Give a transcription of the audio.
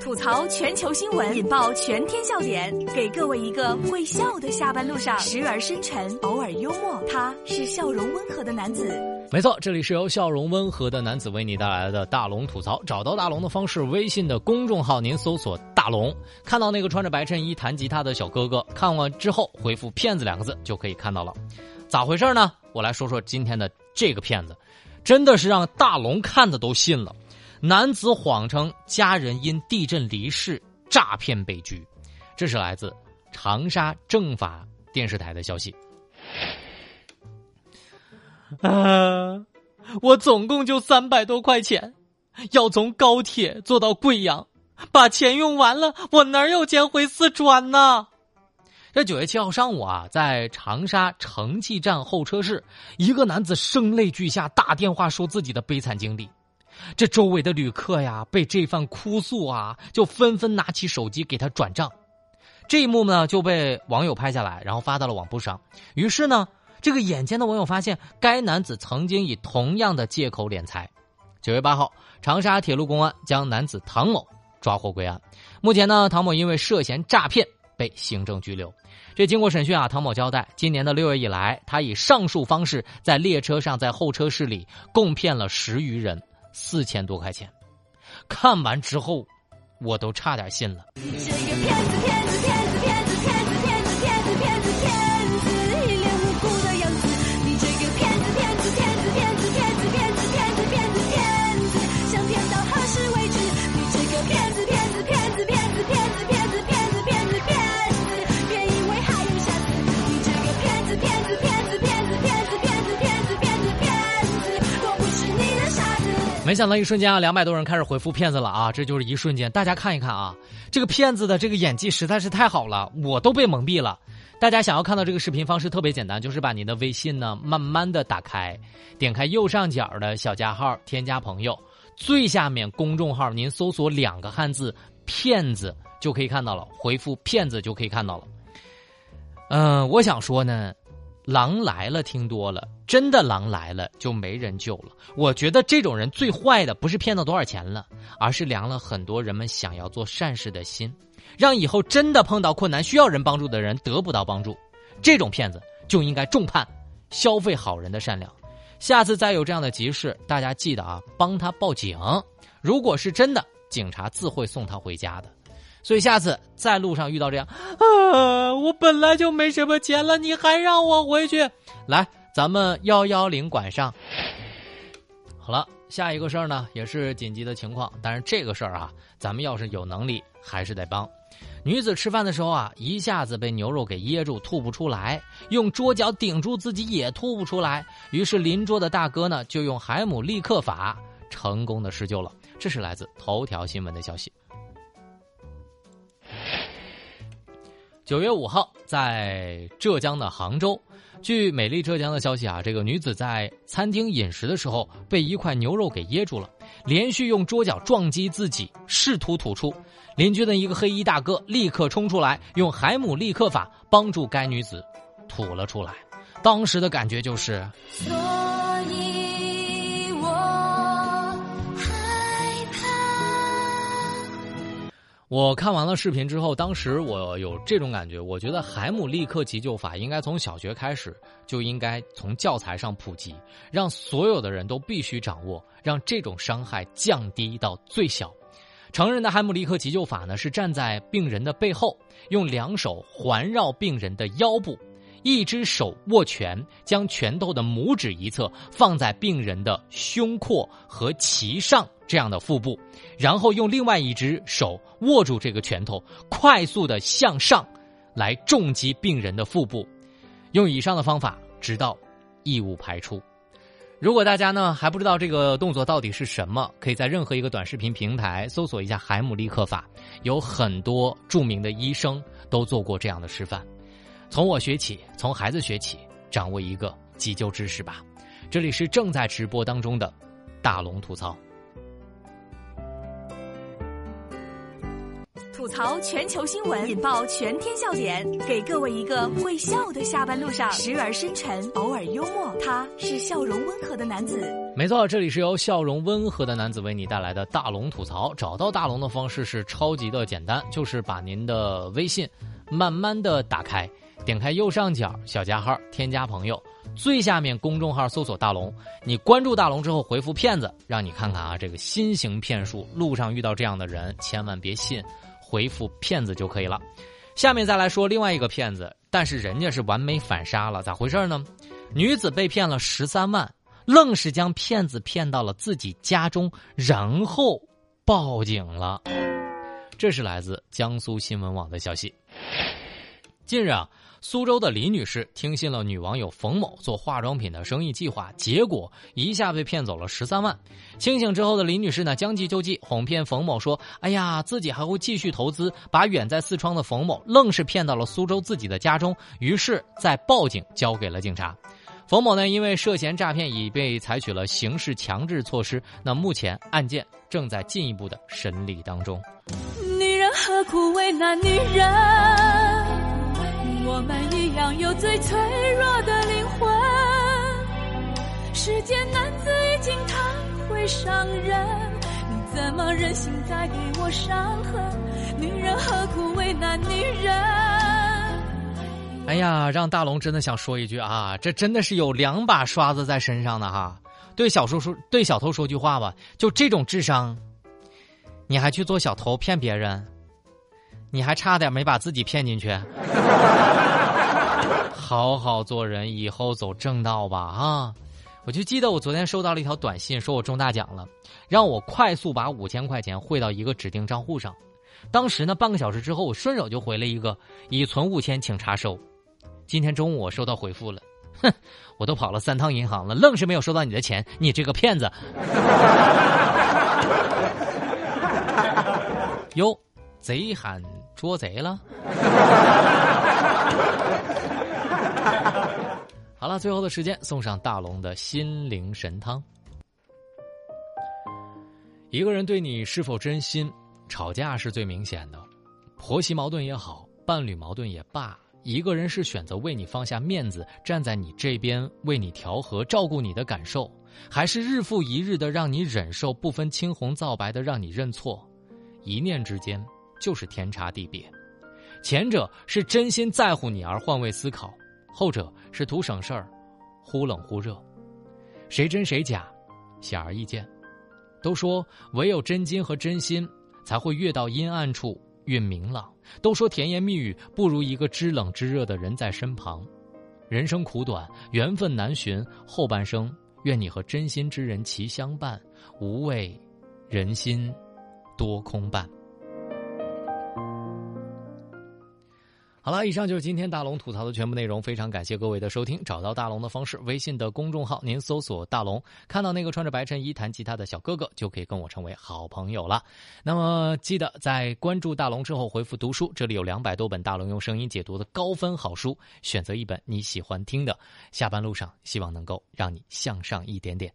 吐槽全球新闻，引爆全天笑点，给各位一个会笑的下班路上，时而深沉，偶尔幽默。他是笑容温和的男子。没错，这里是由笑容温和的男子为你带来的大龙吐槽。找到大龙的方式，微信的公众号您搜索“大龙”，看到那个穿着白衬衣弹吉他的小哥哥，看完之后回复“骗子”两个字就可以看到了。咋回事呢？我来说说今天的这个骗子，真的是让大龙看的都信了。男子谎称家人因地震离世，诈骗被拘。这是来自长沙政法电视台的消息。啊，我总共就三百多块钱，要从高铁坐到贵阳，把钱用完了，我哪有钱回四川呢？这九月七号上午啊，在长沙城际站候车室，一个男子声泪俱下打电话说自己的悲惨经历。这周围的旅客呀，被这番哭诉啊，就纷纷拿起手机给他转账。这一幕呢，就被网友拍下来，然后发到了网络上。于是呢，这个眼尖的网友发现，该男子曾经以同样的借口敛财。九月八号，长沙铁路公安将男子唐某抓获归案。目前呢，唐某因为涉嫌诈骗被行政拘留。这经过审讯啊，唐某交代，今年的六月以来，他以上述方式在列车上、在候车室里共骗了十余人。四千多块钱，看完之后，我都差点信了。这个骗子，骗子，没想到一瞬间啊，两百多人开始回复骗子了啊！这就是一瞬间，大家看一看啊，这个骗子的这个演技实在是太好了，我都被蒙蔽了。大家想要看到这个视频方式特别简单，就是把您的微信呢慢慢的打开，点开右上角的小加号，添加朋友，最下面公众号您搜索两个汉字“骗子”就可以看到了，回复“骗子”就可以看到了。嗯，我想说呢。狼来了，听多了，真的狼来了就没人救了。我觉得这种人最坏的不是骗到多少钱了，而是凉了很多人们想要做善事的心，让以后真的碰到困难需要人帮助的人得不到帮助。这种骗子就应该重判，消费好人的善良。下次再有这样的急事，大家记得啊，帮他报警。如果是真的，警察自会送他回家的。所以下次在路上遇到这样，啊，我本来就没什么钱了，你还让我回去？来，咱们幺幺零管上。好了，下一个事儿呢，也是紧急的情况，但是这个事儿啊，咱们要是有能力，还是得帮。女子吃饭的时候啊，一下子被牛肉给噎住，吐不出来，用桌角顶住自己也吐不出来，于是邻桌的大哥呢，就用海姆立克法成功的施救了。这是来自头条新闻的消息。九月五号，在浙江的杭州，据美丽浙江的消息啊，这个女子在餐厅饮食的时候被一块牛肉给噎住了，连续用桌角撞击自己，试图吐出。邻居的一个黑衣大哥立刻冲出来，用海姆立克法帮助该女子吐了出来。当时的感觉就是。我看完了视频之后，当时我有这种感觉，我觉得海姆立克急救法应该从小学开始就应该从教材上普及，让所有的人都必须掌握，让这种伤害降低到最小。成人的海姆立克急救法呢，是站在病人的背后，用两手环绕病人的腰部，一只手握拳，将拳头的拇指一侧放在病人的胸廓和脐上。这样的腹部，然后用另外一只手握住这个拳头，快速的向上，来重击病人的腹部，用以上的方法，直到异物排出。如果大家呢还不知道这个动作到底是什么，可以在任何一个短视频平台搜索一下海姆立克法，有很多著名的医生都做过这样的示范。从我学起，从孩子学起，掌握一个急救知识吧。这里是正在直播当中的大龙吐槽。吐槽全球新闻，引爆全天笑点，给各位一个会笑的下班路上，时而深沉，偶尔幽默。他是笑容温和的男子。没错，这里是由笑容温和的男子为你带来的大龙吐槽。找到大龙的方式是超级的简单，就是把您的微信慢慢的打开，点开右上角小加号，添加朋友，最下面公众号搜索大龙。你关注大龙之后回复骗子，让你看看啊这个新型骗术，路上遇到这样的人千万别信，回复骗子就可以了。下面再来说另外一个骗子，但是人家是完美反杀了，咋回事呢？女子被骗了十三万。愣是将骗子骗到了自己家中，然后报警了。这是来自江苏新闻网的消息。近日啊，苏州的李女士听信了女网友冯某做化妆品的生意计划，结果一下被骗走了十三万。清醒之后的李女士呢，将计就计，哄骗冯某说：“哎呀，自己还会继续投资。”把远在四川的冯某愣是骗到了苏州自己的家中，于是再报警交给了警察。冯某呢，因为涉嫌诈骗，已被采取了刑事强制措施。那目前案件正在进一步的审理当中。女人何苦为难女人？我们一样有最脆弱的灵魂。世间男子已经太会伤人，你怎么忍心再给我伤痕？女人何苦为难女人？哎呀，让大龙真的想说一句啊，这真的是有两把刷子在身上的哈。对小叔说，对小偷说句话吧，就这种智商，你还去做小偷骗别人，你还差点没把自己骗进去。好好做人，以后走正道吧啊！我就记得我昨天收到了一条短信，说我中大奖了，让我快速把五千块钱汇到一个指定账户上。当时呢，半个小时之后，我顺手就回了一个已存五千，请查收。今天中午我收到回复了，哼，我都跑了三趟银行了，愣是没有收到你的钱，你这个骗子！哟，贼喊捉贼了。好了，最后的时间送上大龙的心灵神汤。一个人对你是否真心，吵架是最明显的，婆媳矛盾也好，伴侣矛盾也罢。一个人是选择为你放下面子，站在你这边为你调和、照顾你的感受，还是日复一日的让你忍受，不分青红皂白的让你认错？一念之间就是天差地别。前者是真心在乎你而换位思考，后者是图省事儿，忽冷忽热。谁真谁假，显而易见。都说唯有真金和真心，才会越到阴暗处。越明朗。都说甜言蜜语不如一个知冷知热的人在身旁。人生苦短，缘分难寻，后半生愿你和真心之人齐相伴，无畏人心多空伴。好了，以上就是今天大龙吐槽的全部内容。非常感谢各位的收听。找到大龙的方式：微信的公众号，您搜索“大龙”，看到那个穿着白衬衣弹吉他的小哥哥，就可以跟我成为好朋友了。那么，记得在关注大龙之后回复“读书”，这里有两百多本大龙用声音解读的高分好书，选择一本你喜欢听的。下班路上，希望能够让你向上一点点。